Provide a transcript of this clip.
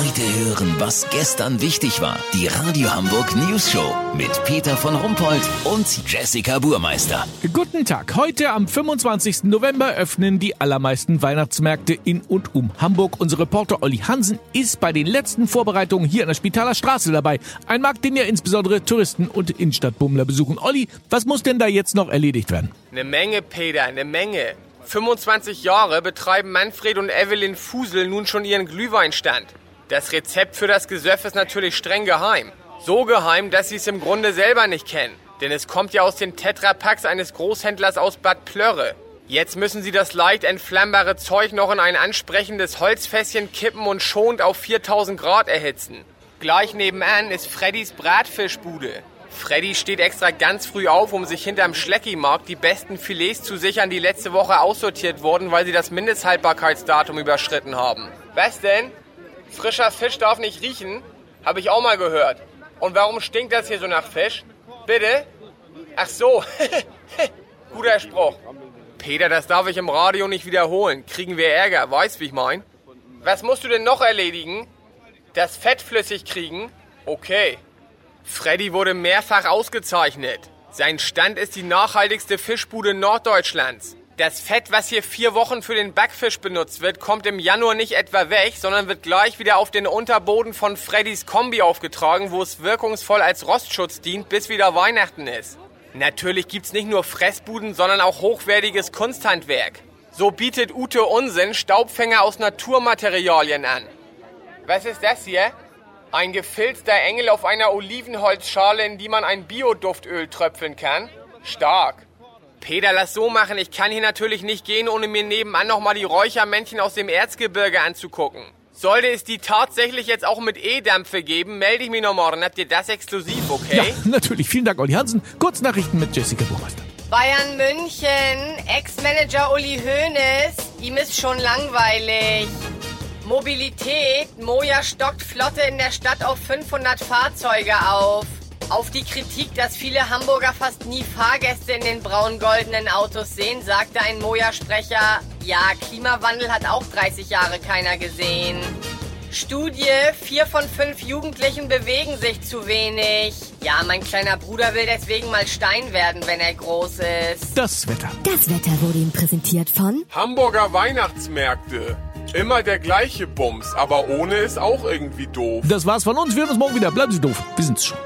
Heute hören, was gestern wichtig war. Die Radio Hamburg News Show mit Peter von Rumpold und Jessica Burmeister. Guten Tag. Heute am 25. November öffnen die allermeisten Weihnachtsmärkte in und um Hamburg. Unser Reporter Olli Hansen ist bei den letzten Vorbereitungen hier an der Spitaler Straße dabei. Ein Markt, den ja insbesondere Touristen und Innenstadtbummler besuchen. Olli, was muss denn da jetzt noch erledigt werden? Eine Menge, Peter, eine Menge. 25 Jahre betreiben Manfred und Evelyn Fusel nun schon ihren Glühweinstand. Das Rezept für das Gesöff ist natürlich streng geheim. So geheim, dass sie es im Grunde selber nicht kennen. Denn es kommt ja aus den Tetrapacks eines Großhändlers aus Bad Plörre. Jetzt müssen sie das leicht entflammbare Zeug noch in ein ansprechendes Holzfässchen kippen und schonend auf 4000 Grad erhitzen. Gleich nebenan ist Freddys Bratfischbude. Freddy steht extra ganz früh auf, um sich hinterm Schleckimarkt die besten Filets zu sichern, die letzte Woche aussortiert wurden, weil sie das Mindesthaltbarkeitsdatum überschritten haben. Was denn? Frischer Fisch darf nicht riechen? Habe ich auch mal gehört. Und warum stinkt das hier so nach Fisch? Bitte? Ach so. Guter Spruch. Peter, das darf ich im Radio nicht wiederholen. Kriegen wir Ärger, weißt wie ich mein? Was musst du denn noch erledigen? Das Fett flüssig kriegen? Okay. Freddy wurde mehrfach ausgezeichnet. Sein Stand ist die nachhaltigste Fischbude Norddeutschlands. Das Fett, was hier vier Wochen für den Backfisch benutzt wird, kommt im Januar nicht etwa weg, sondern wird gleich wieder auf den Unterboden von Freddys Kombi aufgetragen, wo es wirkungsvoll als Rostschutz dient, bis wieder Weihnachten ist. Natürlich gibt's nicht nur Fressbuden, sondern auch hochwertiges Kunsthandwerk. So bietet Ute Unsinn Staubfänger aus Naturmaterialien an. Was ist das hier? Ein gefilzter Engel auf einer Olivenholzschale, in die man ein Bioduftöl tröpfeln kann? Stark. Peter, lass so machen. Ich kann hier natürlich nicht gehen, ohne mir nebenan nochmal die Räuchermännchen aus dem Erzgebirge anzugucken. Sollte es die tatsächlich jetzt auch mit E-Dampfe geben, melde ich mich noch morgen. Habt ihr das exklusiv, okay? Ja, natürlich. Vielen Dank, Olli Hansen. Kurznachrichten mit Jessica Burmeister. Bayern München, Ex-Manager Uli Hoeneß, ihm ist schon langweilig. Mobilität, Moja stockt Flotte in der Stadt auf 500 Fahrzeuge auf. Auf die Kritik, dass viele Hamburger fast nie Fahrgäste in den braun-goldenen Autos sehen, sagte ein Moja-Sprecher, ja, Klimawandel hat auch 30 Jahre keiner gesehen. Studie, vier von fünf Jugendlichen bewegen sich zu wenig. Ja, mein kleiner Bruder will deswegen mal Stein werden, wenn er groß ist. Das Wetter. Das Wetter wurde Ihnen präsentiert von Hamburger Weihnachtsmärkte. Immer der gleiche Bums, aber ohne ist auch irgendwie doof. Das war's von uns. Wir hören uns morgen wieder. Bleiben Sie doof. Wir sind's schon.